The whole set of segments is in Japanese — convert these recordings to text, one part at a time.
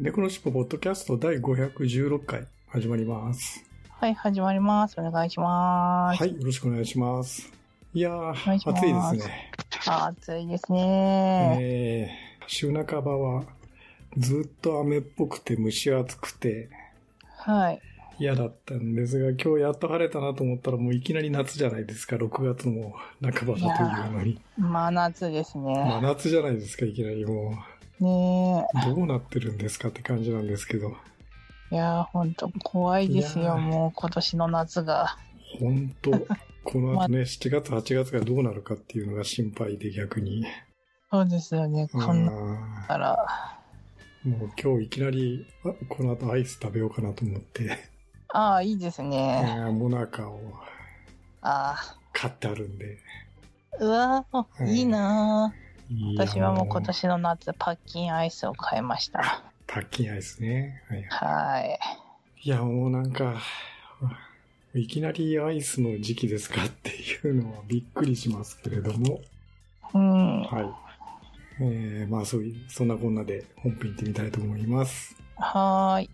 猫のしっぽポッドキャスト第516回始まります。はい、始まります。お願いします。はい、よろしくお願いします。いやー、暑いですね。暑いですね。えー、週半ばはずっと雨っぽくて蒸し暑くてはい。嫌だったんですが、今日やっと晴れたなと思ったらもういきなり夏じゃないですか、6月も半ばだというのに。真夏ですまあね。夏じゃないですか、いきなりもねう。どうなってるんですかって感じなんですけど。え。いやー、ほんと怖いですよ。もう今年の夏が。本当 この後ね、7月、8月がどうなるかっていうのが心配で逆に。そうですよね。こんなあから。ーもう今日いきなり、あこの後アイス食べようかなと思って、ああ、いいですえね。ーモナカをあ買ってあるんで。あ。うわー、うんいいなー私はもう今年の夏、パッキンアイスを買いました。パッキンアイスね。はい、はい。いや、もうなんか、いきなりアイスの時期ですかっていうのはびっくりしますけれども。うん。はい。えー、まあそういう、そんなこんなで本編行ってみたいと思います。はーい。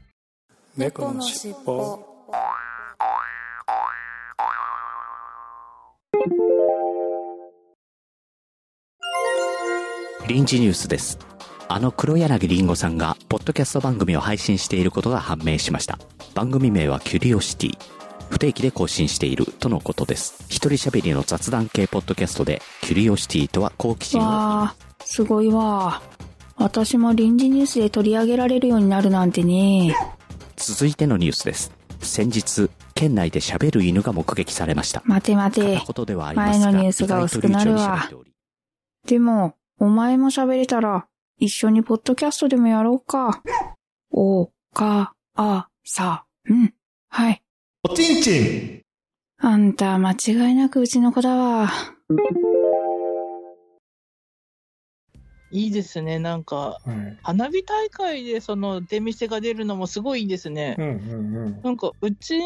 猫のしっぽ臨時ニュースです。あの黒柳りんごさんが、ポッドキャスト番組を配信していることが判明しました。番組名はキュリオシティ。不定期で更新しているとのことです。一人喋りの雑談系ポッドキャストで、キュリオシティとは好奇心をわあ、すごいわ。私も臨時ニュースで取り上げられるようになるなんてね。続いてのニュースです。先日、県内で喋る犬が目撃されました。待て待て前のニュースが薄くなるわでも、お前も喋れたら、一緒にポッドキャストでもやろうか。お、か、あ、さ、うん。はい。おちんちんあんた、間違いなくうちの子だわ。いいですね。なんか、はい。花火大会でその出店が出るのもすごいいいですねう。んうんうん。なんかうち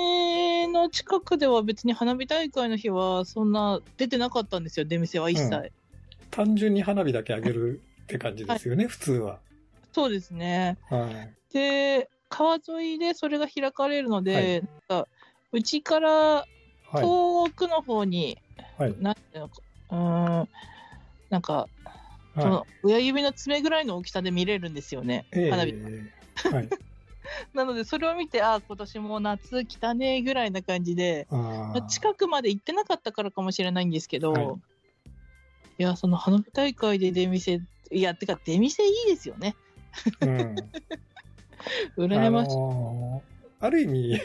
の近くでは別に花火大会の日はそんな出てなかったんですよ、出店は一切。うん単純に花火だけあげるって感じですよね、普通は。そうですね。はい。で、川沿いでそれが開かれるので、はいなんかうちからはい。遠くの方に、はい。なんていうのか、うーん、なんか、そはの親指の爪ぐらいの大きさで見れるんですよね、い。え花火。えはい。なので、それを見て、ああ、今年も夏来たねぐらいな感じで、近くまで行ってなかったからかもしれないんですけど、はいい、や、その花火大会で出店、いや、てか出店いいですよね。うん。羨ましい。あのーある意味、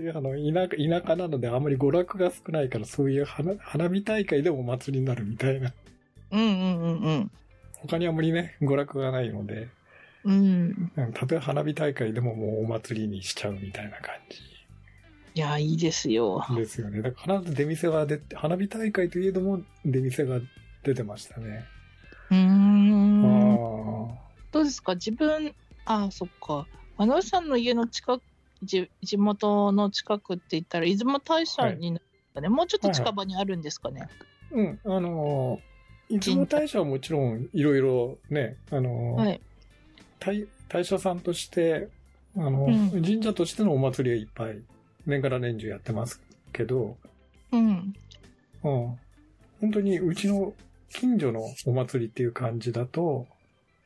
あの田舎田舎なのであまり娯楽が少ないからそういう花花火大会でもお祭りになるみたいな。うんうんうんうん。他にあまりね、娯楽がないので、うん。うん例えば花火大会でももうお祭りにしちゃうみたいな感いや、いいですよ。じですよね。だから出店が出て、花火大会といえども出店が出てましたね。うーん。あどうですか？自分、あ、そっか。あのさんの家の近く、じ地元の近くって言ったら、出雲大社になるんですかね、もうちょっと近場にあるんですかね？ーうん、あのー、出雲大社はもちろんいろいろね、あのーはい。大大社さんとして、あの、うん神社としてのお祭りはいっぱい、年がら年中やってますけど、うん。うん、本当にうちの近所のお祭りっていう感じだと、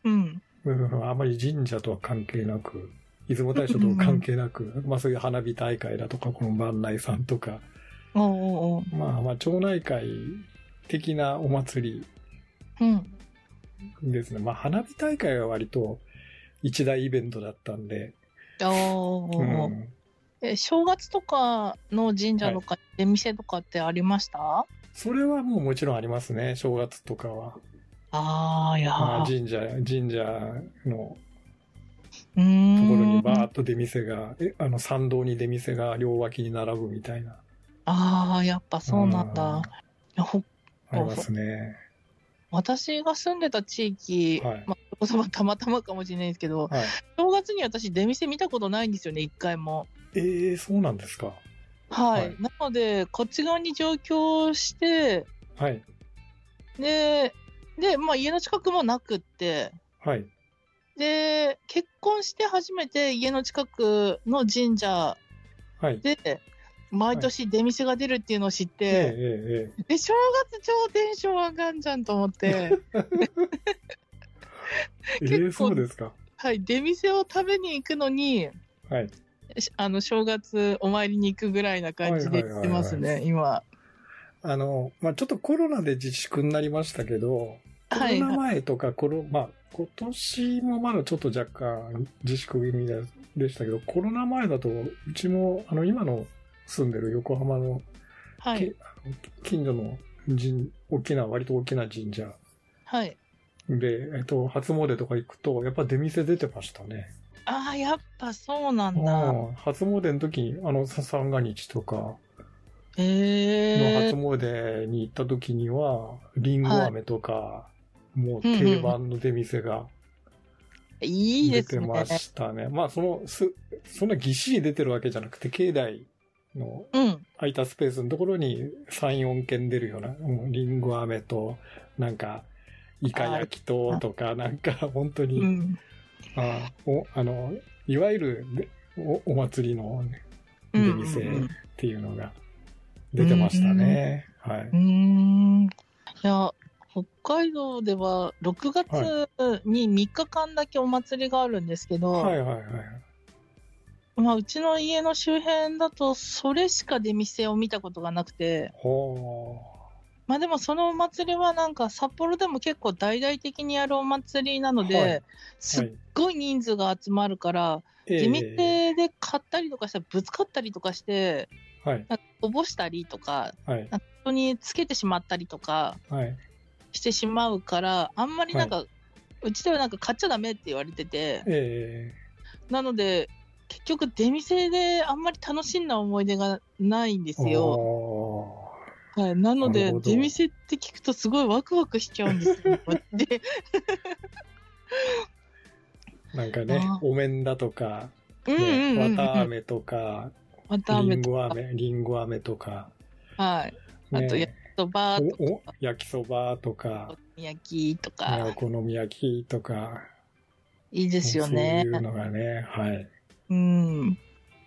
うん。うんあまり神社とは関係なく、出雲大社とは関係なく、まあそういう花火大会だとか、この万内さんとか、おうおうおうまあまあ町内会的なお祭うん。りですね。まあ花火大会は割と一大イベントだったんで、おーうん、え正月とかの神社とか、出店とかってありました？それはもうもちろんありますね、正月とかは。ああ、いやまあ、ー神社、神社の。ところにバーッと出店が、えあの参道に出店が両脇に並ぶみたいな。ああ、やっぱそうなんだ。ありますね。私が住んでた地域、はいまあ、たまたまかもしれないですけど、はい。正月に私出店見たことないんですよね、一回も。えー、そうなんですか。はい。はいなので、こっち側に上京して、はい。で、で、まあ家の近くもなくって、はい。で、結婚して初めて家の近くの神社はい。で、毎年出店が出るっていうのを知って、えええええで、正月超テンション上がんじゃんと思って、ええー、そうですか。はい、出店を食べに行くのに、はい。しあの、正月お参りに行くぐらいな感じで行ってますね、今。あの、まあ、ちょっとコロナで自粛になりましたけど、コはいロナ前とかコロ、まあ、今年もまだちょっと若干自粛気味ででしたけど、コロナ前だと、うちも、あの、今の住んでる横浜の、はい。近所の神、大きな、割と大きな神社はい。で、えっと、初詣とか行くと、やっぱ出店出てましたね。ああ、やっぱそうなんだ。うん初詣の時に、あの、さ三が日とかえ初詣に行った時には、りんご飴とか、もう定番の出店がいいですね。出てましたね。まあ、その、す、そんなぎっしり出てるわけじゃなくて、境内のうん。空いたスペースのところに3、4軒出るような、うんりんご飴と、なんか、イカ焼きと、とか、なんか、本当に、うん。あお、あの、いわゆるねおお祭りのね出うん店っていうのが出てましたね。はいうー。ん。いや、北海道では6月に3日間だけお祭りがあるんですけど、はいはいはい。まあ、うちの家の周辺だとそれしか出店を見たことがなくて、ほまあでもそのお祭りはなんか札幌でも結構大々的にやるお祭りなので、はいすっごい人数が集まるから、う。え出店で買ったりとかしたらぶつかったりとかして、はい。なんかこぼしたりとか、はい。人につけてしまったりとかはい。してしまうから、あんまりなんか、うちではなんか買っちゃダメって言われてて、えなので、結局出店であんまり楽しんだ思い出がないんでえすよ。あはい、なので出店って聞くとすごいワクワクしちゃうんですよ。で、ー なんかねあ、お面だとか、うんうんうんね、うん。綿飴とか、わたありめとか、んご飴、りんご飴とか、はい。あと、ね焼きそばとおおか、焼きそばとか、焼きとねかお、好み焼きとか、いいですよねそう。いうのがね、はい。うん。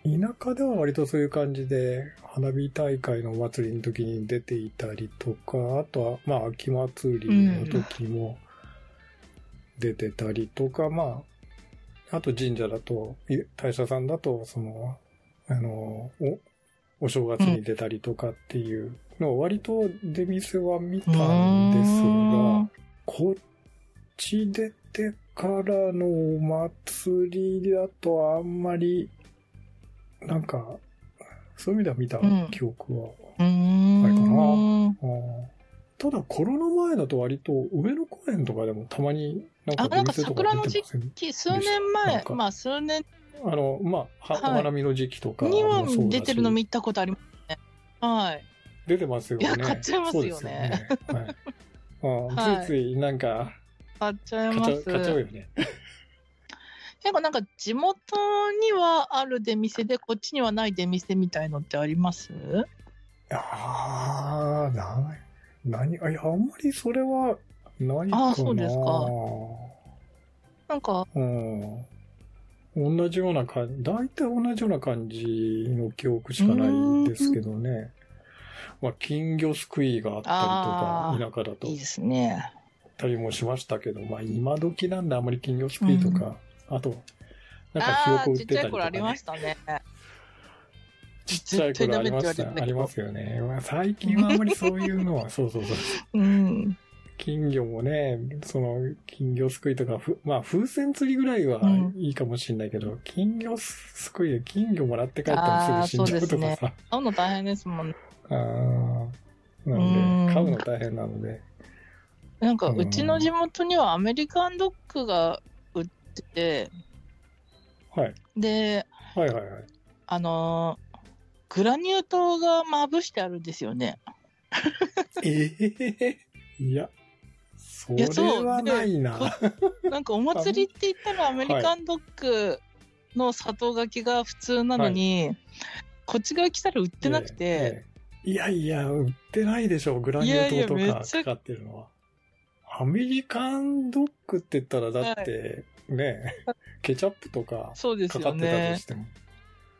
田舎では割とそういう感じで、花火大会のお祭りの時に出ていたりとか、あとは、まあ、秋祭りの時も出てたりとか、まあ、あと神社だと、い大社さんだと、その、あの、お、お正月に出たりとかっていうのを割と出店は見たんですが、こっち出てからのお祭りだとあんまり、なんか、そういう意味では見たうん記憶は。あれかなうんただコロナ前だと割と上野公園とかでもたまになんかあなんか出店とか出てません？き数年前、なんかまあ数年あの、まあ、ははいお花見の時期とかには出てるの見たことありますね。はい。出てますよね。いや買っちゃいますよねよね。はい。あ はいついついなんか買っちゃい買っちゃう、ます。買っちゃうよね。結構なんか地元にはある出店で、こっちにはない出店みたいのってあります？ああ、な、何、あ、いや、あんまりそれはないかな。あーそうですかなんか、うん。同じような感じ、大体同じような感じの記憶しかないですけどね。まあ、金魚すくいがあったありとか、田舎だといいですね。たりもしましたけど、まあ、今時なんであんまり金魚すくいとか、あと、なんかひよああー、こ売っちってちゃたりとか、ねい頃ありま。したね。ちっちゃい頃ありました。ありますよね。まあ、最近はあんまりそういうのは、そうそうそう。うん。金魚もね、その、金魚すくいとか、ふまあ、風船釣りぐらいはうんいいかもしれないけど、金魚すくいで金魚もらって帰ったらすぐ死んじゃうとかさ。買うの大変ですもんね。あーなうんんで、買うの大変なので。なんか、うんうちの地元にはアメリカンドッグが売ってて、はい。で、はいはいはい。あのーグラニュー糖がまぶしてあるんですよね。ええ いや、それいやそうはないな。なんかお祭りって言ったらアメリカンドッグの砂糖がきが普通なのに、こっち側来たら売ってなくて、ええいやいや、売ってないでしょ、グラニュー糖といやいやめっちゃかかかってるのは。アメリカンドッグって言ったら、だって、ね、ケチャップとかそうですかかってたよねと。しても。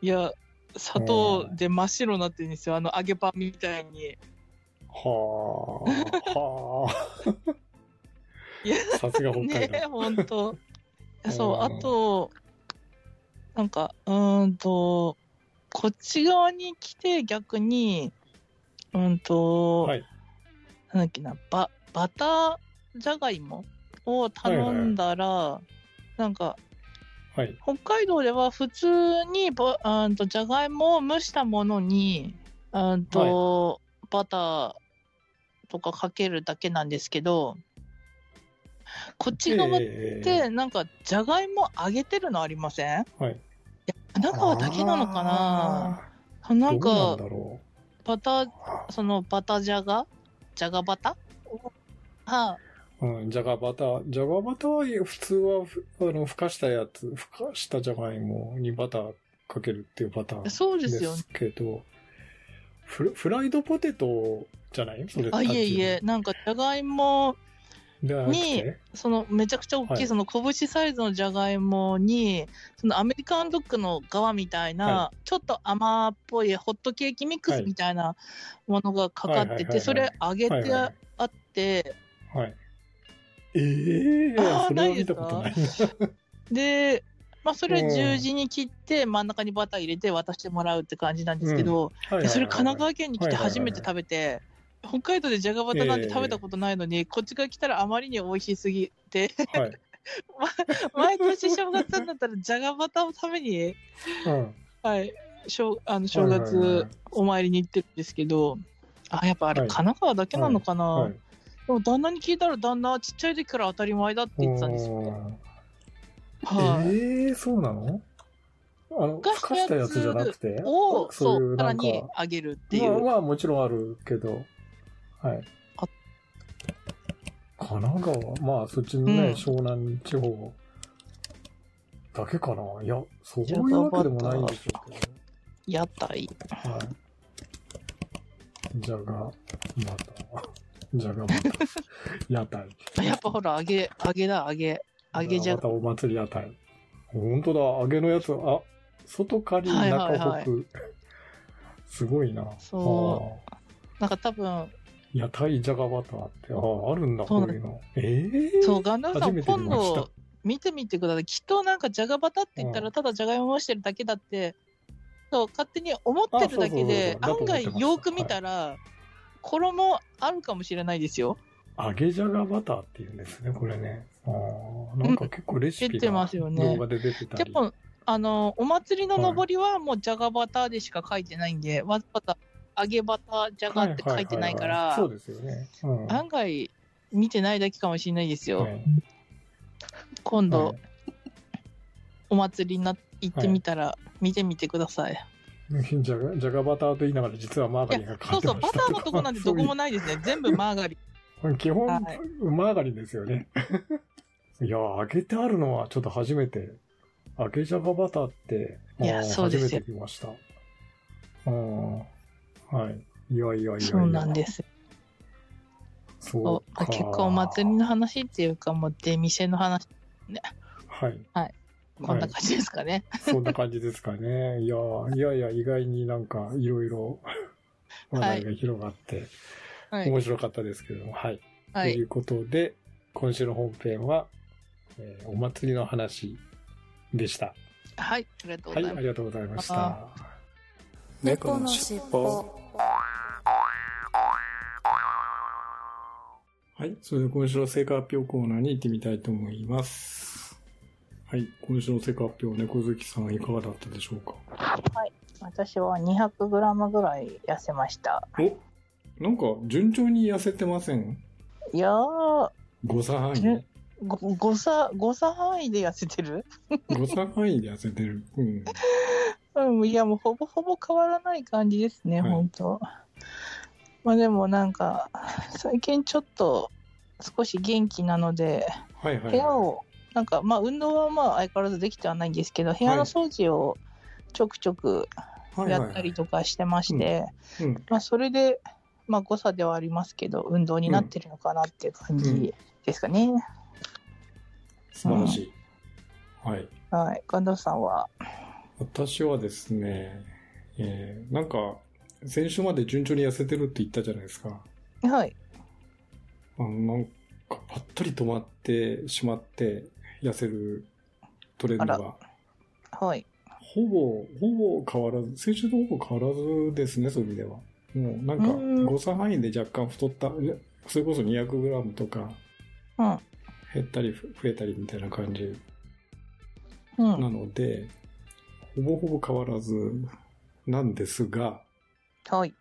いや、砂糖で真っ白になってるんですよ。あの揚げパンみたいに。はあ、はあ。いや、さすが北海ね道。ほんと。いやそう、うんあと、なんか、うーんと、こっち側に来て逆に、うんと、はい。なんだっけな、ババターじゃがいもを頼んだら、なんか、はい。北海道では普通にばあんとじゃがいもを蒸したものにあんと、バターとかかけるだけなんですけどこっち側っええ。てなんかじゃがいも揚げてるのありません？はい。神奈川だけなのかな？あなんかバターう。そのバタじゃがじゃがバタ？はうん、じゃがバタ。ー。じゃがバターは普通はふ、あの、ふかしたやつ、ふかしたじゃがいもにバターかけるっていうパターンそうでですよけど、フラフライドポテトじゃない？それあいえいえなんかじゃがいもにてそのめちゃくちゃ大きい、はい。その拳サイズのじゃがいもにそのアメリカンドッグの側みたいな、はちょっと甘っぽいホットケーキミックスみたいなものがかかはいっててそれ揚げてあってはい。ええあーそれは見たことないな。で、まあ、それうん十字に切って真ん中にバター入れて渡してもらうって感じなんですけど、それ神奈川県に来てはいはいはい初めて食べて。北海道でじゃがバタなんて食べたことないのに、こっちから来たらあまりに美味しすぎて、はい。毎年正月になったらじゃがバタを食べにうん。はい、正あの正はいはいはい月お参りに行ってるんですけど、あやっぱあれ、はい神奈川だけなのかな、はい。でも旦那に聞いたら、旦那はちっちゃい時から当たり前だって言ってたんですよ。おはええそうなの？あの、ふかしたやつじゃなくて？を、そういうさにあげるっていう。まあ、まあもちろんあるけど、はいあ。神奈川、まあそっちのね、うん湘南地方だけかな？いや、そういうわけでもないんでしょうけ屋台。ど。はい。じゃが、バター。じゃがバター。屋台。あやっぱほら、揚げ、揚げだ、揚げ。揚げじゃまたお祭り屋台。本当だ、揚げのやつ、あ、外カリ、はいはい中はいホク。すごいな。そあなんか多分、ー屋台じゃがバターって、ああ、あるんだ、こういうの。ええそう、ガンダムさん、今度、見てみてください。きっとなんか、じゃがバタって言ったら、うんただじゃがいもをしてるだけだって、そう、勝手に思ってるだけで、案外よく見たら、衣あるかもしれないですよ。揚げじゃがバターっていうんですね、これね。ああ、なんか結構レシピ出てがますよね動画で出てたり。でも、あの、お祭りの上りはもうじゃがバターでしか書いてないんで、わざわざ揚げバターじゃがって書いてないからそう、ですよね。うん。案外見てないだけかもしれないですよ。はい今度、はいお祭りにな行ってみたら、見てみてください。じゃが、じゃがバターと言いながら実はマーガリンがそうそう、バターのとこなんてどこもないですね。全部マーガリン。基本、はいマーガリンですよね。いや、揚げてあるのはちょっと初めて。揚げじゃがバターって、いやそうですよ初めて見ました。うん。はい。いやいやいや。そうなんです。そう。結構お祭りの話っていうか、もう出店の話、はい。こんな感じですかね。そんな感じですかね。いや、いやいや、意外になんかいろいろ話題が広がって、はい。面白かったですけども、はい。はい。ということで、今週の本編は、えーお祭りの話でした。はい。ありがとうごはい、ざいます。ありがとうございましたあ。猫のしっぽはい、それで今週の成果発表コーナーに行ってみたいと思います。はい、今週の成果発表、猫好きさんいかがだったでしょうか？私は 200g ぐらい痩せました。おなんか順調に痩せてません？いやー、?5 差範囲？順ご誤差、誤差範囲で痩せてる？誤差範囲で痩せてる。うん。うん、いや、もうほぼほぼ変わらない感じですね、はい本当まあでもなんか、最近ちょっと少し元気なので、はいはい。部屋を、なんか、まあ運動はまあ相変わらずできてはないんですけど、部屋の掃除をちょくちょくやったりとかしてまして、それで、まあ誤差ではありますけど、運動になってるのかなっていう感じですかね。素晴らしい。はい。はい。神田さんは、私はですね、えー、なんか、先週まで順調に痩せてるって言ったじゃないですか。はい。あの、なんか、ぱったり止まってしまって、痩せるトレンドあが。はい。ほぼ、ほぼ変わらず、先週とほぼ変わらずですね、そういう意味では。もう、なんかうん、誤差範囲で若干太った、それこそ 200g とか、うん。減ったり増えたりみたいな感じうん。なので、ほぼほぼ変わらずなんですが、はい。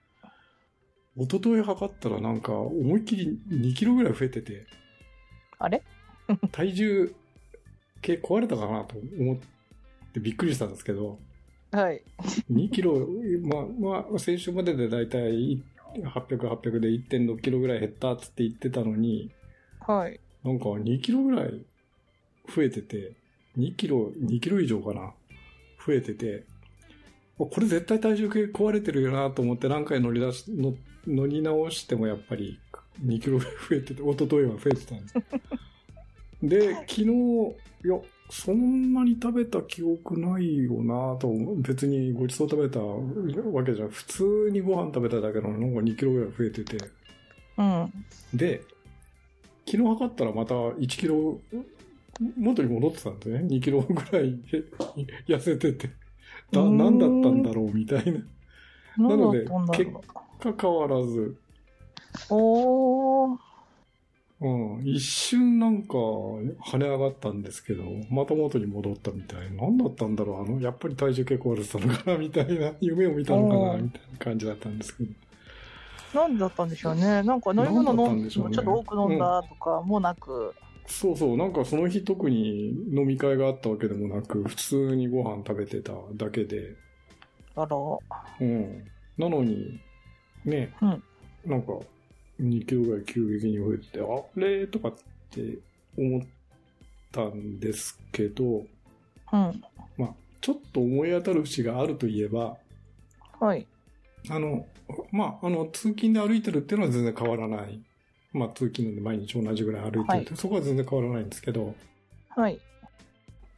一昨日測ったらなんか思いっきり2キロぐらい増えてて、あれ？体重計壊れたかなと思ってびっくりしたんですけど、はい。2キロ、まあ、まあ、先週まででだいたい800、800で1.6キロぐらい減ったっつって言ってたのに、はい。なんか2キロぐらい増えてて、2キロ、2キロ以上かな増えてて、これ絶対体重計壊れてるよなと思って何回乗り出し、乗乗り直してもやっぱり2キロぐらい増えてて、一昨日は増えてたんです。で、昨日、いや、そんなに食べた記憶ないよなと別にごちそう食べたわけじゃ、普通にご飯食べただけなのになんか2キロぐらい増えてて、うん。で、昨日測ったらまた1キロ、元に戻ってたんですね。2キロぐらい痩せてて。だ、うーん何だったんだろうみたいな。なので何だったんだろか変わらず、う。おー。うん、一瞬なんか跳ね上がったんですけど、また元に戻ったみたいな。何だったんだろうあの、やっぱり体重結構れてたのかなみたいな。夢を見たのかなみたいな感じだったんですけど。何だったんでしょうね。なんか飲み物飲んんでちょっと多く飲んだとかもなく。そうそう、なんかその日特に飲み会があったわけでもなく、普通にご飯食べてただけで、あら。うん。なのに、ね、うんなんか、2キロぐらい急激に増えてて、あれ？とかって思ったんですけど、うん。まあ、ちょっと思い当たる節があるといえば、はい。あの、まあ、あの、通勤で歩いてるっていうのは全然変わらない。まあ、通勤なんで毎日同じぐらい歩いてるって、はそこは全然変わらないんですけど、はい。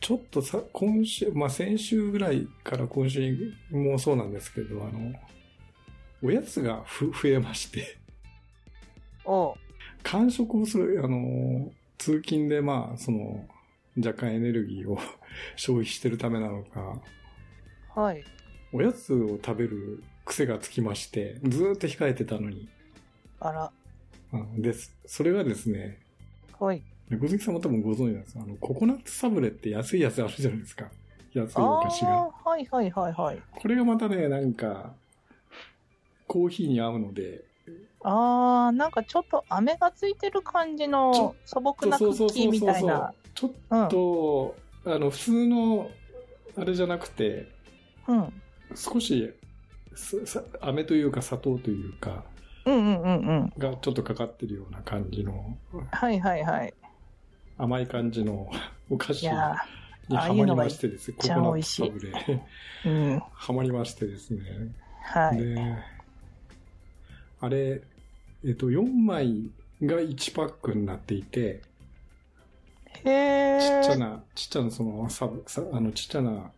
ちょっとさ、今週、まあ先週ぐらいから今週もそうなんですけど、あの、おやつがふ増えまして、お間食をする、あの、通勤でまあ、その、若干エネルギーを 消費してるためなのか、はい。おやつを食べる癖がつきまして、ずーっと控えてたのに。あら。うんです。それがですね、はい。小関さんも多分ご存知なんですあの、ココナッツサブレって安いやつあるじゃないですか。安いあお菓子が。はいはいはいはい。これがまたね、なんか、コーヒーに合うので、ああ、なんかちょっと飴がついてる感じの素朴なクッキーみたいな。ちょっと、あの、普通の、あれじゃなくて、うん。少し、飴というか砂糖というか、うんうんうんうん。がちょっとかかってるような感じの、はいはいはい。甘い感じのお菓子にはまりましてですね、コああいうのがいっちゃコナッツサブレ、ー うん。はまりましてですね。はい。で、あれ、えっと、4枚が1パックになっていて、へえ。ちっちゃな、ちっちゃなそのサブ、さあのちっちゃな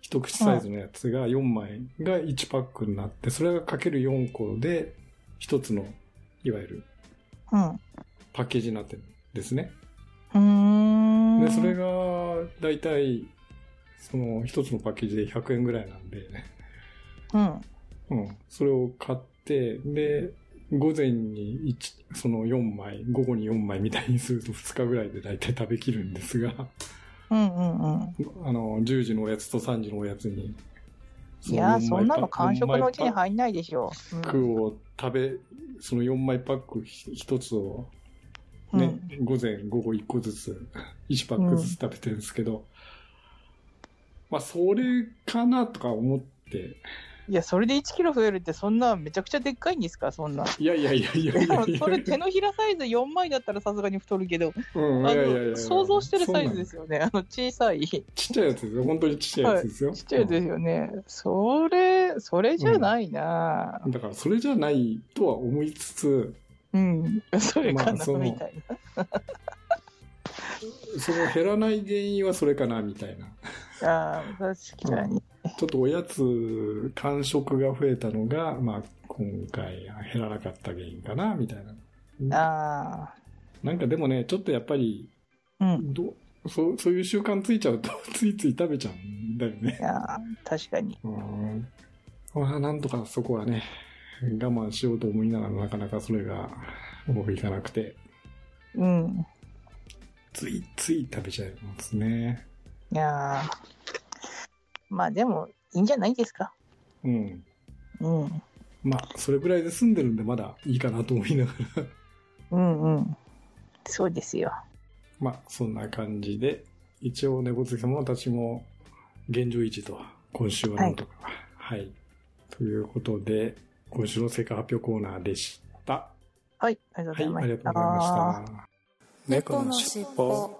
一口サイズのやつが4枚が1パックになって、それがかける4個で一つの、いわゆるうん。パッケージになってるんですね。うーん。で、それがだいたいその一つのパッケージで100円ぐらいなんで、うん。うん、それを買って、で、午前に一その4枚、午後に4枚みたいにすると2日ぐらいで大体食べきるんですが、うんうんうん。あの、10時のおやつと3時のおやつに、いやー、そんなの完完食のうちに入んないでしょ。パックを食べ、その4枚パック一つをね、うん午前、午後1個ずつ、1パックずつ食べてるんですけど、まあ、それかなとか思って、いや、それで1キロ増えるって、そんなめちゃくちゃでっかいんですか、そんな。いやいやいやいやいやいや。それ手のひらサイズ4枚だったらさすがに太るけど、うん、あいやいやいやいやの想像してるサイズですよね。あの小さい、ちちっちゃいやつですよ。本当にちっちゃいやつですよ。っちゃいですよね。それ、それじゃないなうんだから、それじゃないとは思いつつ、うん、それかな、まあみたいな。その減らない原因はそれかな、みたいな。ああ、確かに。ちょっとおやつ、間食が増えたのが、まあ、今回減らなかった原因かな、みたいな。あなんかでもね、ちょっとやっぱり、あ、うん。どそうそういう習慣ついちゃうと、ついつい食べちゃうんだよねい。やー確かに。うん。まあ、なんとかそこはね、我慢しようと思いながらなかなかそれがうまくいかなくて、うん。ついつい食べちゃいますね。いやーまあでも、いいんじゃないですか。うん。うん。まあ、それぐらいで済んでるんでまだいいかなと思いながら。うんうん。そうですよ。まあ、そんな感じで、一応猫好き様たちも現状維持と、今週はなんとか。はい。ということで、今週の成果発表コーナーでした。はい、ありがとうごはい、ざいました。ありがとうございました。猫のしっぽ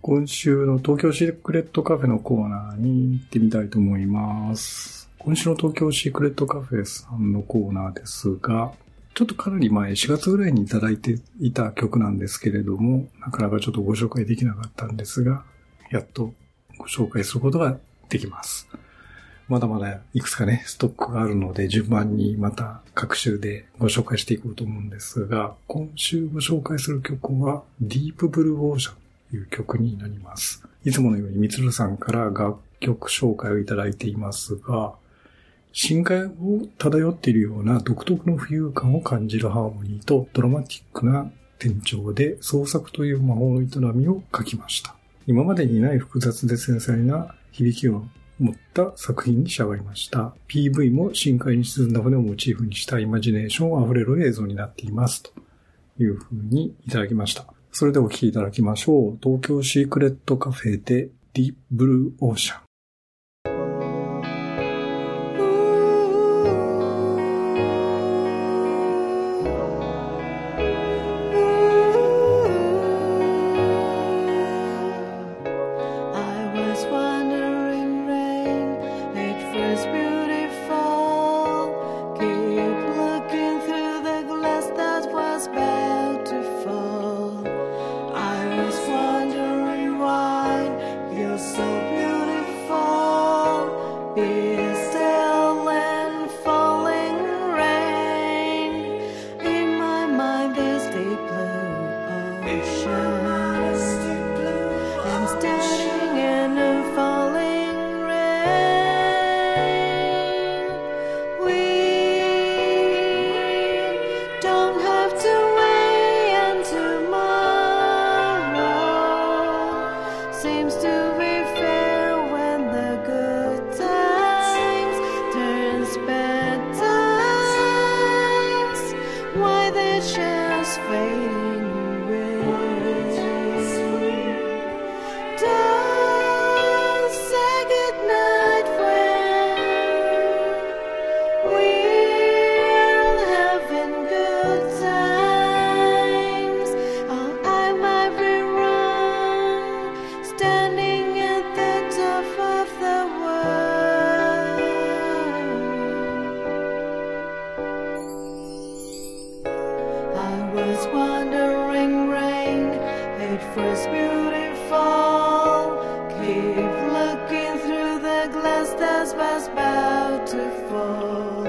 今週の東京シークレットカフェのコーナーに行ってみたいと思います。今週の東京シークレットカフェさんのコーナーですが、ちょっとかなり前、4月ぐらいにいただいていた曲なんですけれども、なかなかちょっとご紹介できなかったんですが、やっとご紹介することができます。まだまだいくつかね、ストックがあるので、順番にまた各週でご紹介していこうと思うんですが、今週ご紹介する曲は、ディープブルーオーシャンという曲になります。いつものようにみつるさんから楽曲紹介をいただいていますが、深海を漂っているような独特の浮遊感を感じるハーモニーとドラマティックな転調で創作という魔法の営みを書きました。今までにない複雑で繊細な響きを持った作品に仕上がりました。PV も深海に沈んだ船をモチーフにしたイマジネーションあふれる映像になっています。というふうにいただきました。それではお聴きいただきましょう。東京シークレットカフェでディープブルーオーシャン。Glass was.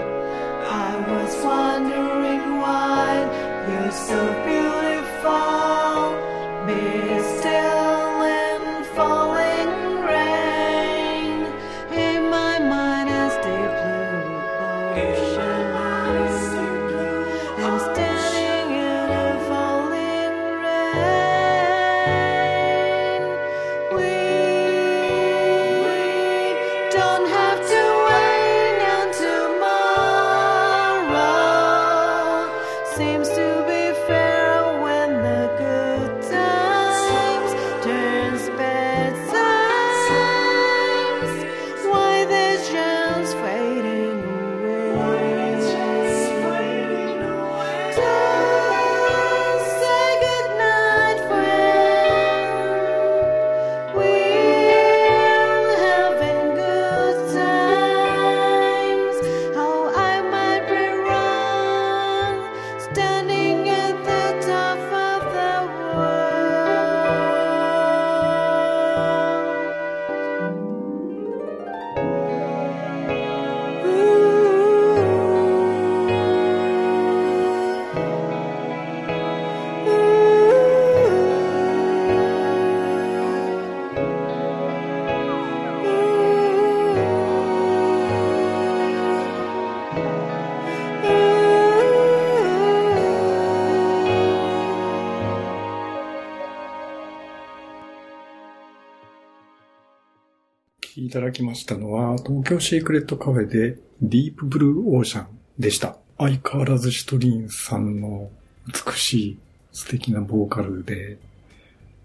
I was wondering why you're so beautiful. いただきましたのは、東京シークレットカフェでディープブルーオーシャンでした。相変わらずシトリンさんの美しい素敵なボーカルで、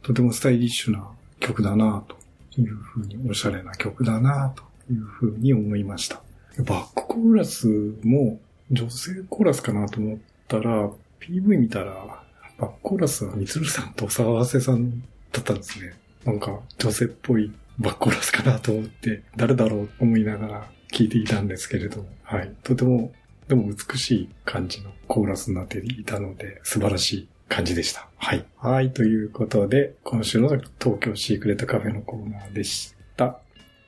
とてもスタイリッシュな曲だなというふうに、おしゃれな曲だなというふうに思いました。バックコーラスも女性コーラスかなと思ったら、PV 見たら、バックコーラスはみつるさんと沢瀬さんだったんですね。なんか女性っぽいバックコーラスかなと思って、誰だろうと思いながら聞いていたんですけれど、はい。とても、でも美しい感じのコーラスになっていたので、素晴らしい感じでした。はい。はい。ということで、今週の東京シークレットカフェのコーナーでした。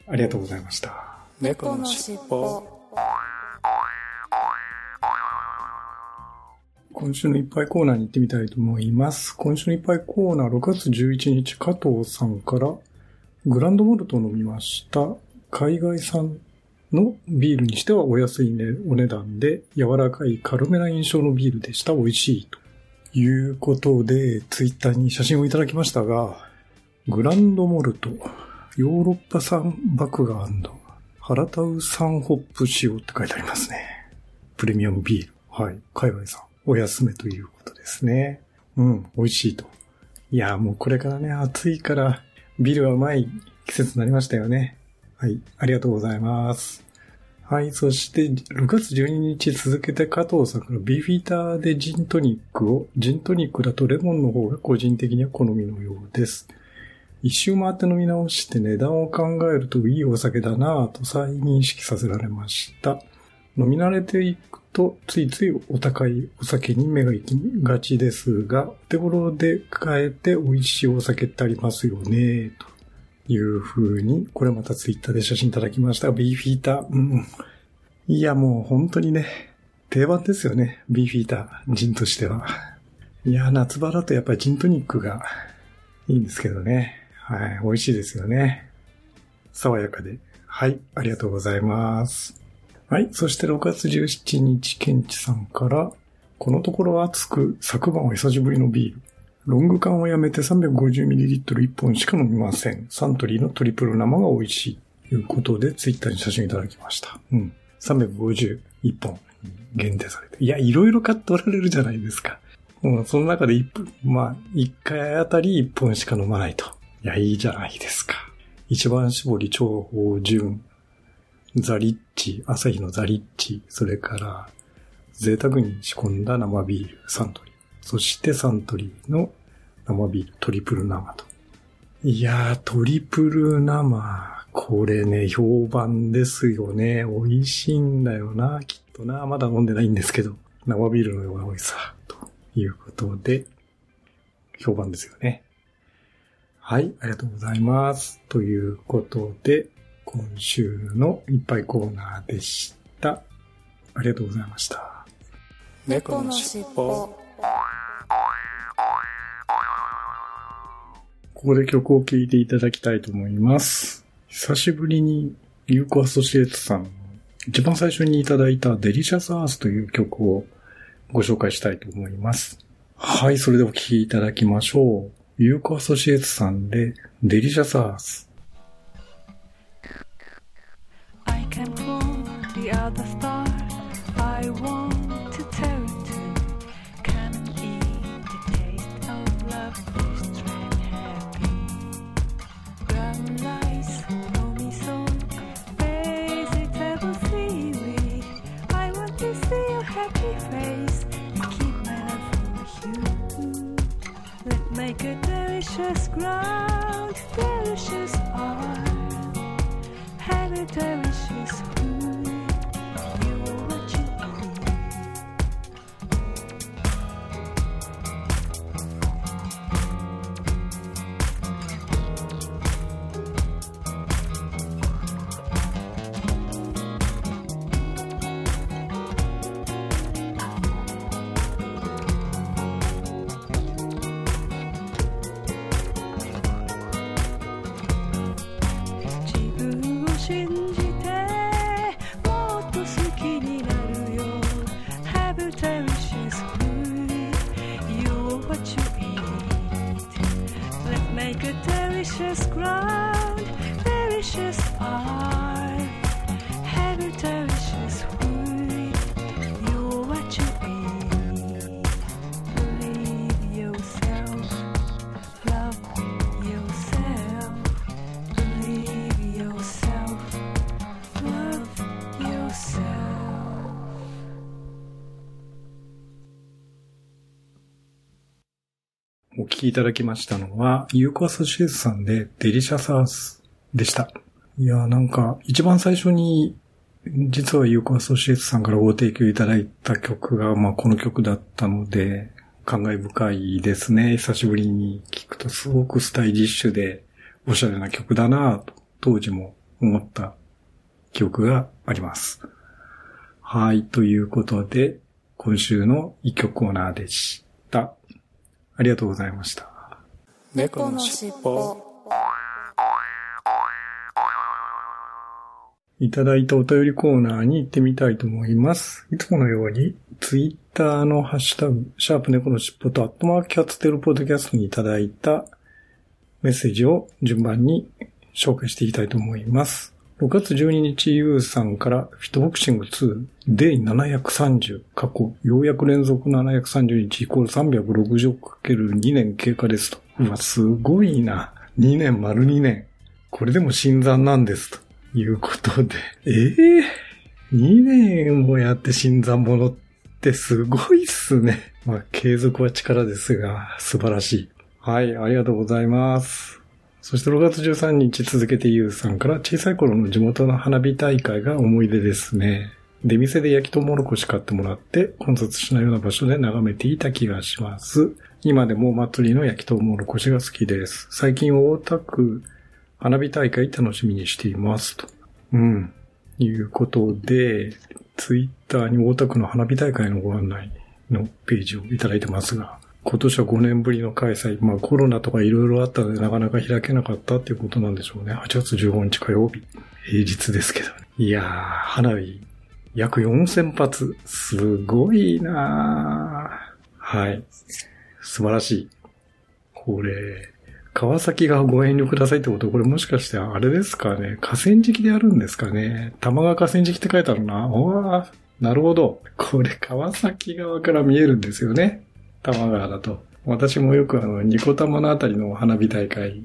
ありがとうございました。猫のしっぽ。今週のいっぱいコーナーに行ってみたいと思います。今週のいっぱいコーナー6月11日加藤さんからグランドモルトを飲みました。海外産のビールにしてはお安い、ね、お値段で柔らかい軽めな印象のビールでした。美味しい。ということで、ツイッターに写真をいただきましたが、グランドモルト、ヨーロッパ産麦芽ハラタウ産ホップ使用って書いてありますね。プレミアムビール。はい。海外産。お安めということですね。うん。美味しいと。いや、もうこれからね、暑いから、ビルはうまい季節になりましたよね。はい。ありがとうございます。はい。そして、6月12日続けて加藤さんからビーフィーターでジントニックを、ジントニックだとレモンの方が個人的には好みのようです。一周回って飲み直して値段を考えるといいお酒だなぁと再認識させられました。飲み慣れていくとついついお高いお酒に目が行きがちですが、お手頃で買えて美味しいお酒ってありますよね、という風に、これまたツイッターで写真いただきました。ビーフィーター。うん。いや、もう本当にね、定番ですよね。ビーフィーター、ジンとしては。いや、夏場だとやっぱりジントニックがいいんですけどね。はい、美味しいですよね。爽やかで。はい、ありがとうございます。はい。そして6月17日、ケンチさんから、このところ暑く、昨晩は久しぶりのビール。ロング缶をやめて 350ml1 本しか飲みません。サントリーのトリプル生が美味しい。ということで、ツイッターに写真いただきました。うん。351本限定されて。いや、いろいろ買っておられるじゃないですか。もうその中で1分、まあ、1回あたり1本しか飲まないと。いや、いいじゃないですか。一番搾り超芳醇、ザリッチ、朝日のザリッチ、それから、贅沢に仕込んだ生ビール、サントリー。そしてサントリーの生ビール、トリプル生と。いやー、トリプル生、これね、評判ですよね。美味しいんだよな、きっとな。まだ飲んでないんですけど、生ビールのような美味しさ、ということで、評判ですよね。はい、ありがとうございます。ということで、今週のいっぱいコーナーでした。ありがとうございました。猫のしっぽ。ここで曲を聴いていただきたいと思います。久しぶりに、ユーコアソシエイトさんの一番最初にいただいた Delicious Earth という曲をご紹介したいと思います。はい、それでお聴きいただきましょう。ユーコアソシエイトさんでデリシャスアース。The star. I want to tell you to eat the taste of love, happy. I want to see your happy face and keep my love for you. Let's make a delicious ground, 信じてもっと好きになるよ」「Have a delicious food You're what you eat Let's make a delicious ground ただきましたのは、ユーコアソシエイツさんで Delicious Earth でした。いやなんか、一番最初に、実はユーコアソシエイツさんからご提供いただいた曲が、まあこの曲だったので、感慨深いですね。久しぶりに聞くとすごくスタイリッシュで、おしゃれな曲だなと、当時も思った記憶があります。はい、ということで、今週の一曲コーナーでし。ありがとうございました。猫のしっぽいただいたお便りコーナーに行ってみたいと思います。いつものように、ツイッターのハッシュタグ、シャープ猫のしっぽとアットマークキャッツテルポッドキャストにいただいたメッセージを順番に紹介していきたいと思います。6月12日、ゆうさんから、フィットボクシング2、デイ730、過去、ようやく連続730日イコール 360×2 年経過ですと。うわ、すごいな。2年丸2年。これでも新参なんですと。いうことで。ええ2年もやって新参者ってすごいっすね。まあ、継続は力ですが、素晴らしい。はい、ありがとうございます。そして6月13日続けてゆうさんから小さい頃の地元の花火大会が思い出ですね。出店で焼きとうもろこし買ってもらって混雑しないような場所で眺めていた気がします。今でも祭りの焼きとうもろこしが好きです。最近大田区花火大会楽しみにしています。と。うん。いうことで、ツイッターに大田区の花火大会のご案内のページをいただいてますが、今年は5年ぶりの開催。まあコロナとかいろいろあったのでなかなか開けなかったっていうことなんでしょうね。8月15日火曜日。平日ですけどね。いやー、花火、約4000発。すごいなーはい。素晴らしい。これ、川崎がご遠慮くださいってこと、これもしかしてあれですかね。河川敷でやるんですかね。玉川河川敷って書いてあるな。おわなるほど。これ川崎側から見えるんですよね。玉川だと。私もよくあの、ニコ玉のあたりの花火大会、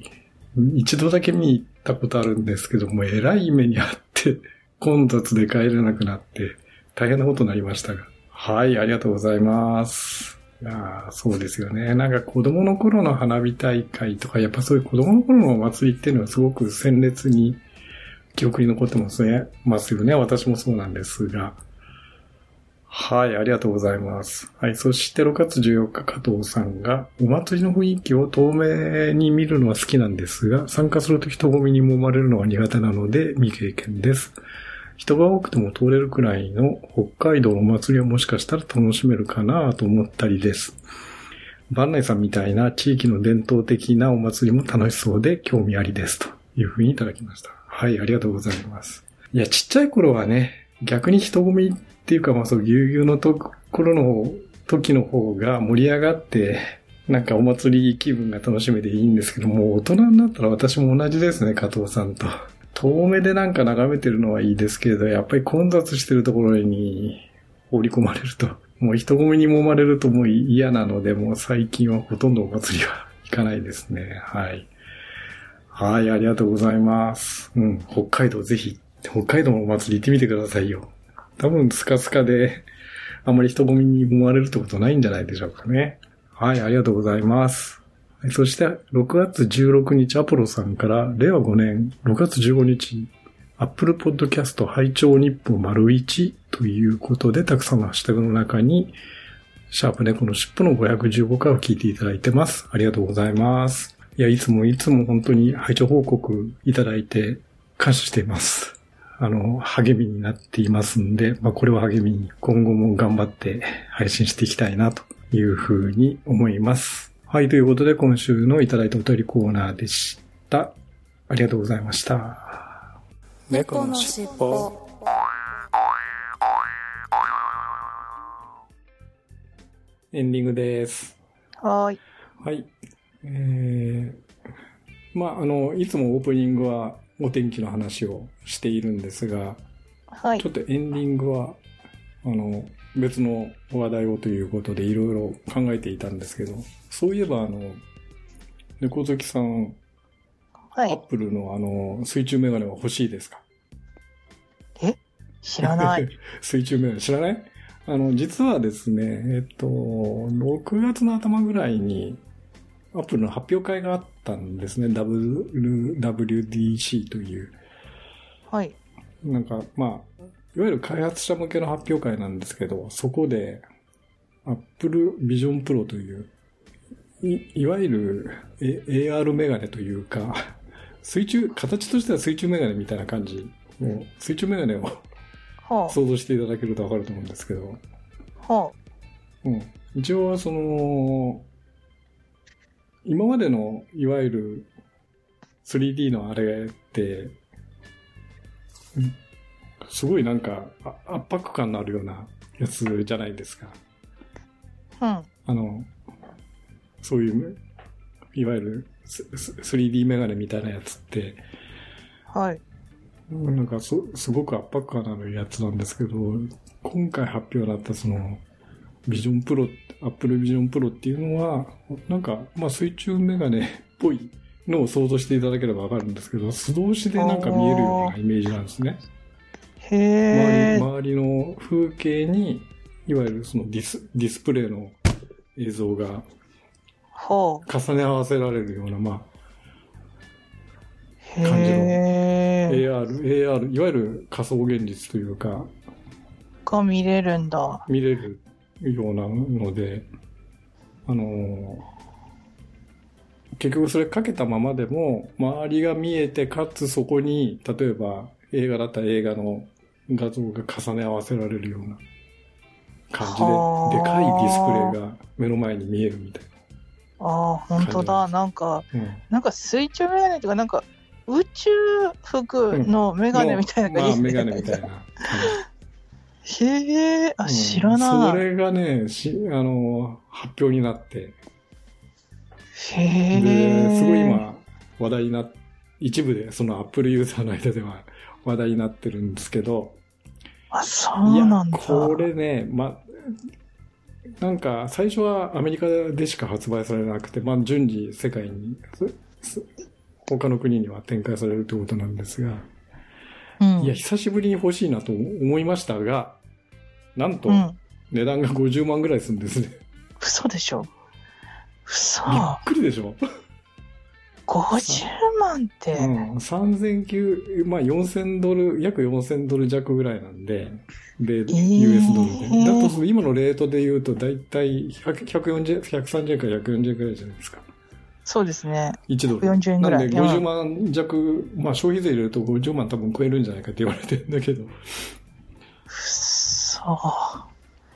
一度だけ見に行ったことあるんですけども、えらい目にあって、混雑で帰れなくなって、大変なことになりましたが。はい、ありがとうございます。いやそうですよね。なんか子供の頃の花火大会とか、やっぱそういう子供の頃のお祭りっていうのはすごく鮮烈に記憶に残ってますね。ますよね。私もそうなんですが。はい、ありがとうございます。はい、そして6月14日、加藤さんが、お祭りの雰囲気を透明に見るのは好きなんですが、参加すると人混みに揉まれるのは苦手なので未経験です。人が多くても通れるくらいの北海道のお祭りはもしかしたら楽しめるかなと思ったりです。万内さんみたいな地域の伝統的なお祭りも楽しそうで興味ありです。というふうにいただきました。はい、ありがとうございます。いや、ちっちゃい頃はね、逆に人混みっていうか、まあそう、ぎゅうぎゅうのところの時の方が盛り上がって、なんかお祭り気分が楽しめていいんですけどもう、大人になったら私も同じですね、加藤さんと。遠目でなんか眺めてるのはいいですけれど、やっぱり混雑してるところに放り込まれると、もう人混みに揉まれるともう嫌なので、もう最近はほとんどお祭りは行かないですね。はい。はい、ありがとうございます。うん、北海道ぜひ、北海道のお祭り行ってみてくださいよ。多分スカスカで、あまり人混みに揉まれるってことないんじゃないでしょうかね。はい、ありがとうございます。そして、6月16日、アポロさんから、令和5年6月15日、Apple Podcast 拝聴日報丸1ということで、たくさんのハッシュタグの中に、シャープ猫の尻尾の515回を聞いていただいてます。ありがとうございます。いや、いつもいつも本当に拝聴報告いただいて感謝しています。あの、励みになっていますんで、まあ、これを励みに今後も頑張って配信していきたいなというふうに思います。はい、ということで今週のいただいたお便りコーナーでした。ありがとうございました。猫のしっぽエンディングです。はーい。はい。えー、まあ、あの、いつもオープニングはお天気の話をしているんですが、はいちょ。っとエンディングは、あの、別の話題をということでいろいろ考えていたんですけど、そういえばあの、猫好きさん、はい。アップルのあの、水中メガネは欲しいですか？知らない。水中メガネ知らない？あの、実はですね、えっと、6月の頭ぐらいに、アップルの発表会があったんですね。W- WDC という。はい。なんか、まあ、いわゆる開発者向けの発表会なんですけど、そこで、Apple Vision Pro という、いいわゆるえ AR メガネというか、水中、形としては水中メガネみたいな感じ。もう水中メガネをは想像していただけるとわかると思うんですけど、あ。はうん。一応、その、今までの、いわゆる 3D のあれって、うんすごいなんかあ圧迫感のあるようなやつじゃないですか。あ。あの、そういう、いわゆるスス 3D メガネみたいなやつって、うん。はい。なんかすすごく圧迫感のあるやつなんですけど、今回発表になったその、 Vision Pro、Apple Vision Pro っていうのは、なんか、まあ水中メガネ っぽいのを想像していただければわかるんですけど、素通しでなんか見えるようなイメージなんですね。へ周えり。周りの風景に、いわゆるそのディスディスプレイの映像がはあ。重ね合わせられるような、まへ感じのえ。AR、AR、いわゆる仮想現実というか、が見れるんだ。見れるようなので、あのー結局それかけたままでも、周りが見えて、かつそこに、例えば映画だったら映画の画像が重ね合わせられるような感じで、はあでかいディスプレイが目の前に見えるみたいああ、本当だ。なんか、な。うんなんか水中メガネとか、なんか宇宙服のメガネみたいなまあ、感じメガネみたいな。へえ、あ、うん知らない。それがね、し、あの、発表になって、へえ。で、すごい今、話題になっ、一部で、そのアップルユーザーの間では話題になってるんですけど、あ、そうなんだ。いや、これね、ま、なんか、最初はアメリカでしか発売されなくて、まあ、順次世界に、他の国には展開されるということなんですが、うん。いや、久しぶりに欲しいなと思いましたが、なんとう、ん。値段が50万ぐらいするんですね。嘘でしょ？嘘。びっくりでしょ？50万って。うん、3900、まあ4000ドル、約4000ドル弱ぐらいなんで、で、ー US ドルで。だとすると今のレートで言うと、だいたい100 140、130円から140円ぐらいじゃないですか。そうですね。1ドル。40円ぐらい。なんで50万弱、まあ消費税入れると50万多分超えるんじゃないかって言われてるんだけど。そ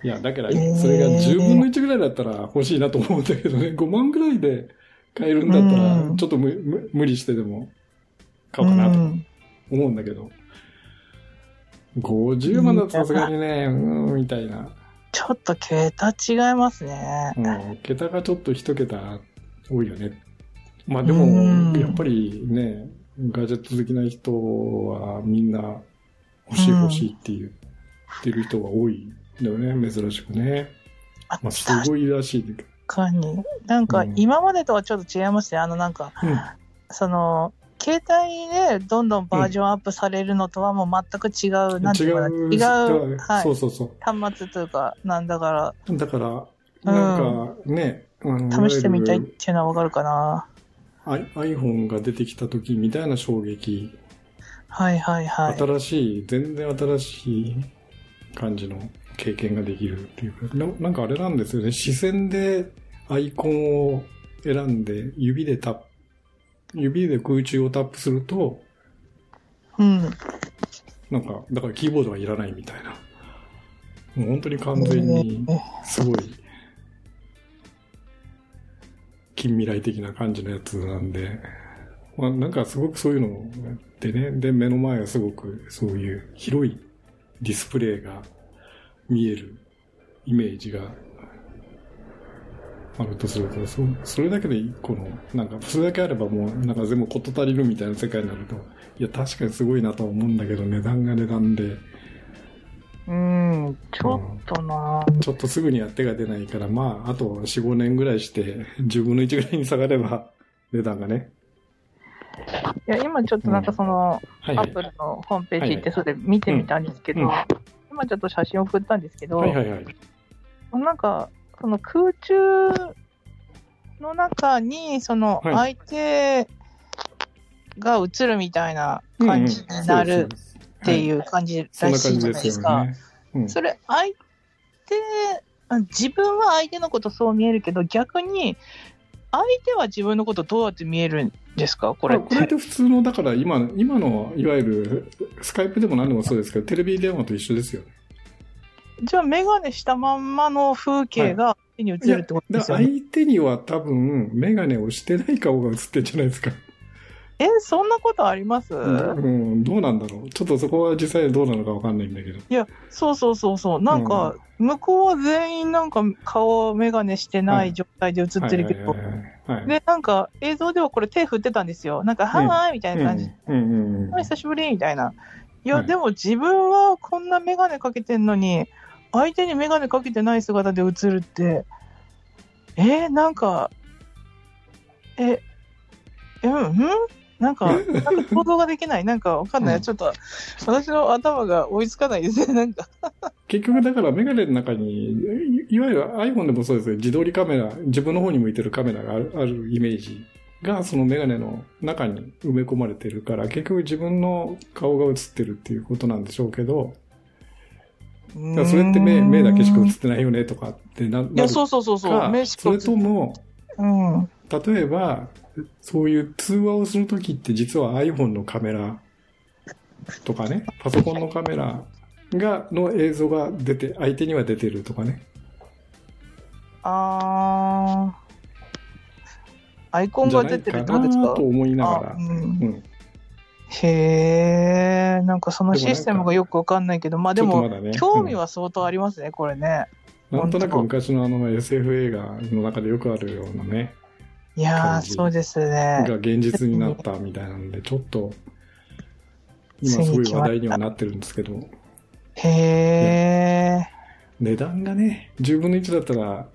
う。いや、だから、えーそれが10分の1ぐらいだったら欲しいなと思うんだけどね、5万ぐらいで買えるんだったらう、んちょっと無理してでも買おうかなとうん思うんだけど。50万だとさすがにね、うん、みたいな。ちょっと桁違いますね。うん、桁がちょっと一桁多いよね。まあでうも、んやっぱりね、ガジェット好きな人はみんな欲しい欲しいって言ってる人が多いんだよね、珍しくね。あまあすごいらしい。確かに。なんかうん今までとはちょっと違いますね。あのなんか、うんその、携帯でどんどんバージョンアップされるのとはもう全く違う、なんていうのかな違う。違う、はいそうそうそう。端末というか、なんだから、だから、なんかね、あの試してみたいっわていうのはわかるかな。iPhone が出てきた時みたいな衝撃、はいはいはい。新しい、全然新しい感じの経験ができるっていうか、ななんかあれなんですよね、視線でアイコンを選んで、指でタップ、指で空中をタップすると、うん。なんか、だからキーボードはいらないみたいな。もう本当に完全に、すごい、近未来的な感じのやつなんで、まあなんかすごくそういうのでね、で、目の前はすごくそういう広いディスプレイが見えるイメージがあるとすると、そそれだけで一個の、なんか、それだけあればもう、なんか全部事足りるみたいな世界になると、いや、確かにすごいなとは思うんだけど、値段が値段で、うん、ちょっとなちょっとすぐには手が出ないから、まあ、あと4、5年ぐらいして、10分の1ぐらいに下がれば、値段がね。いや、今ちょっとなんかその。アップルのホームページ行って、それ見てみたんですけど、今ちょっと写真送ったんですけど、はいはいはい。なんか、その空中の中に、そのはい。相手が映るみたいな感じになるっていうう感じらしいじゃないですか。それ、相手、あ自分は相手のことそう見えるけど、逆に、相手は自分のことどうやって見えるんですか？これっ。これってて普通の、だから今、今の、いわゆる、スカイプでも何でもそうですけど、テレビ電話と一緒ですよね。じゃあ、メガネしたまんまの風景が手に映るってことですよね。相手には多分、メガネをしてない顔が映ってるんじゃないですか。え、そんなことあります、うん、どうなんだろう。ちょっとそこは実際どうなのかわかんないんだけど。いや、そうそうそうそう。なんか、向こうは全員なんか顔メガネしてない状態で映ってるけど。で、なんか映像ではこれ手振ってたんですよ。なんか、うんはーいみたいな感じ。久しぶりみたいな。いや、はいでも自分はこんなメガネかけてんのに、相手にメガネかけてない姿で映るって、えーなんか、え、えうん、うん？なんか、なんか想像ができない。なんかわかんない。うんちょっと、私の頭が追いつかないですね。なんか。結局だからメガネの中に、いいわゆる iPhone でもそうですけど、自撮りカメラ、自分の方に向いてるカメラがあるあるイメージがそのメガネの中に埋め込まれてるから、結局自分の顔が映ってるっていうことなんでしょうけど、それって目目だけしか映ってないよねとかってななるいや、そうそうそうそう。か目しかそれとも、うん。例えば、そういう通話をするときって実は iPhone のカメラとかね、パソコンのカメラが、の映像が出て、相手には出てるとかね。あー。アイコンが出てるってかことですか？なと思いながら。あうんうん。へえ、なんかそのシステムがよくわかんないけど、まあでも、ね。興味は相当ありますね、これね。うんなんとなく昔のあの SF 映画の中でよくあるようなね、いやそうですがね。現実になったみたいなので、ちょっと、今すごい話題にはなってるんですけど、へえ、値段がね、10分の1だったら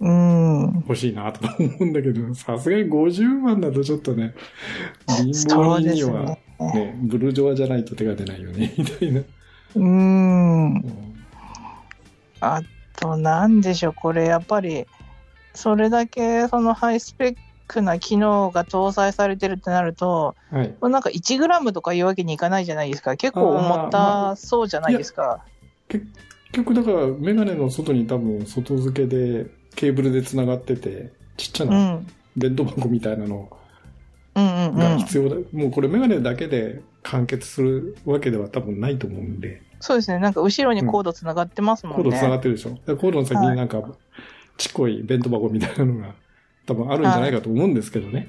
うん。欲しいなとか思うんだけど、さすがに50万だとちょっとね、貧乏人には、ね。ね、ブルジョワじゃないと手が出ないよね、みたいな。うんう。んあと、なんでしょう、これやっぱり、それだけそのハイスペックな機能が搭載されてるってなると、はい。なんか1グラムとかいうわけにいかないじゃないですか。結構重たそうじゃないですか。結局だから、メガネの外に多分外付けでケーブルで繋がってて、ちっちゃう。なん弁当箱みたいなのうんうんうん。が必要だ。もうこれメガネだけで完結するわけでは多分ないと思うんで、そうですね。なんか後ろにコードつながってますもんね。コード繋がってるでしょ。コードの先になんか、ちっこい弁当箱みたいなのが多分あるんじゃないかと思うんですけどね。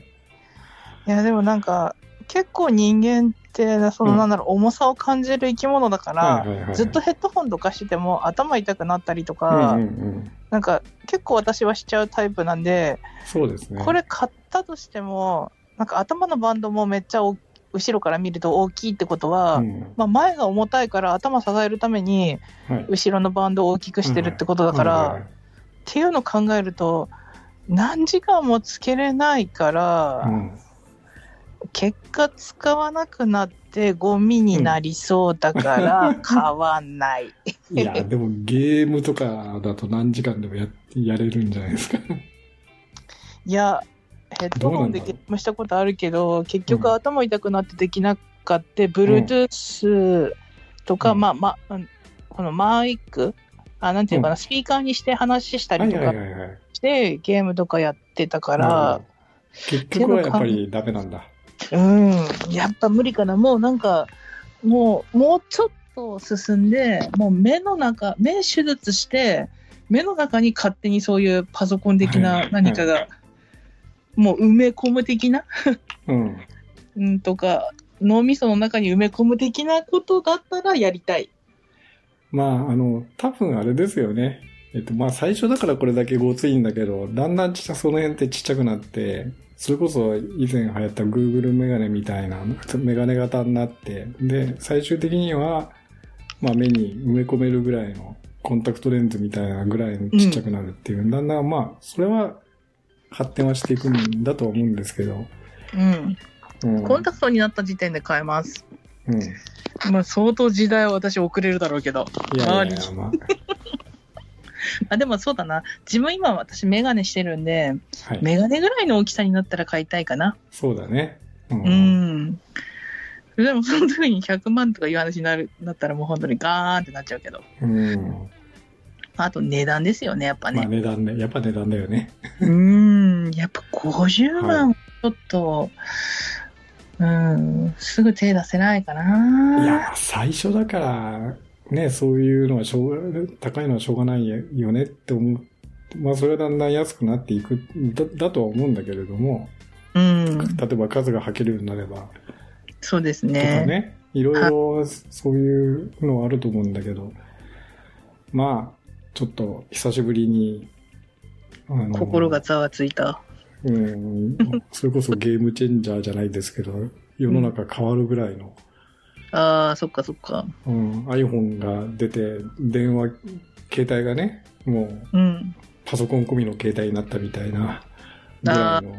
いや、でもなんか、結構人間って、そのうんなんだろう、重さを感じる生き物だから、はいはいはいずっとヘッドホンとかしてても頭痛くなったりとうんか、うんうん。なんか結構私はしちゃうタイプなんで、そうですね。これ買ったとしても、なんか頭のバンドもめっちゃお後ろから見ると大きいってことは、うんまあ、前が重たいから頭支えるためにはい後ろのバンドを大きくしてるってことだから、はいはいはいっていうのを考えると何時間もつけれないから、うん結果使わなくなってゴミになりそうだから買わない。いや、でもゲームとかだと何時間でもややれるんじゃないですか。いや、ヘッドホンでゲームしたことあるけど、結局頭痛くなってできなかって、Bluetooth とか、うんまあまあ、うんこのマイク、あ、なんていうかな、スピーカーにして話したはいりとかはいはいはい。して、ゲームとかやってたから、結局はやっぱりダメなんだ。うん、やっぱ無理かな。もうなんか、もう、もうちょっと進んで、もう目の中、目手術して、目の中に勝手にそういうパソコン的な何かが、もう埋め込む的な、うん。うん、とか、脳みその中に埋め込む的なことだったらやりたい。まあ、あの、多分あれですよね。えっと、まあ最初だからこれだけごついんだけど、だんだんちっちゃその辺ってちっちゃくなって、それこそ以前流行った Google メガネみたいな メガネ型になって、で、最終的には、まあ目に埋め込めるぐらいのコンタクトレンズみたいなぐらいのちっちゃくなるっていう、だんだんまあ、それは発展はしていくんだとは思うんですけど、うん。うん。コンタクトになった時点で変えます。うん。いまあ、相当時代は私遅れるだろうけど。やいやいや、ま あ、でもそうだな。自分今私メガネしてるんで、あ、はい。メガネぐらいの大きさになったら買いたいかな。そうだね。ううん。でもその時に100万とかいう話になる、なったらもう本当にガーンってなっちゃうけど。うん。あと値段ですよね、やっぱまあね。値段ね。やっぱ値段だよね。うん。やっぱ50万はちょっと、うん、すぐ手出せないかいな。や、最初だから、ね、そういうのはしょう、高いのはしょうがないよねって思う。まあ、それはだんだん安くなっていく、だ、だとは思うんだけれども、うん。例えば数が履けるようになれば、そうですとかね。ね、いろいろそういうのはあると思うんだけど、まあ、ちょっと久しぶりに、心がざわついた。うん、それこそゲームチェンジャーじゃないですけど、世の中変わるぐらいの、ああ、そっかそっか。うん、iPhone が出て、電話、携帯がね、もううん。パソコン込みの携帯になったみたいな、ぐらいの、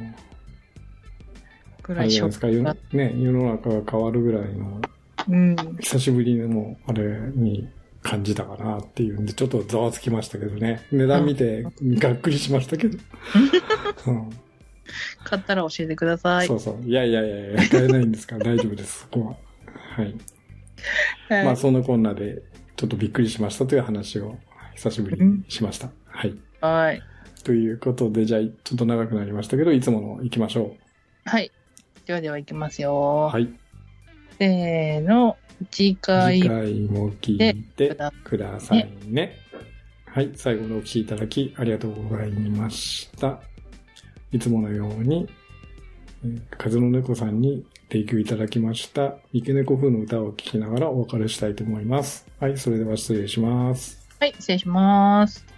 ぐらいじゃないですか、世ね、世の中が変わるぐらいの、うん。久しぶりの、あれに感じたかなっていうんで、ちょっとざわつきましたけどね。値段見て、がっくりしましたけど。うん 買ったら教えてください。そうそう。いやいやいやいや、買えないんですか？ら 大丈夫です、そこは。はい。はいまあ、そんなこんなで、ちょっとびっくりしましたという話を久しぶりにしました。はい。はい。ということで、じゃあ、ちょっと長くなりましたけど、いつもの行きましょはい。ではでは行きますう。よ。はい。せーの。次回次回も聞いてくださいね。はい。最後のお聞きいただき、ありがとうございました。いつものように、風の猫さんに提供いただきました、三毛猫風の歌を聴きながらお別れしたいと思います。はい。それでは失礼します。はい、失礼します。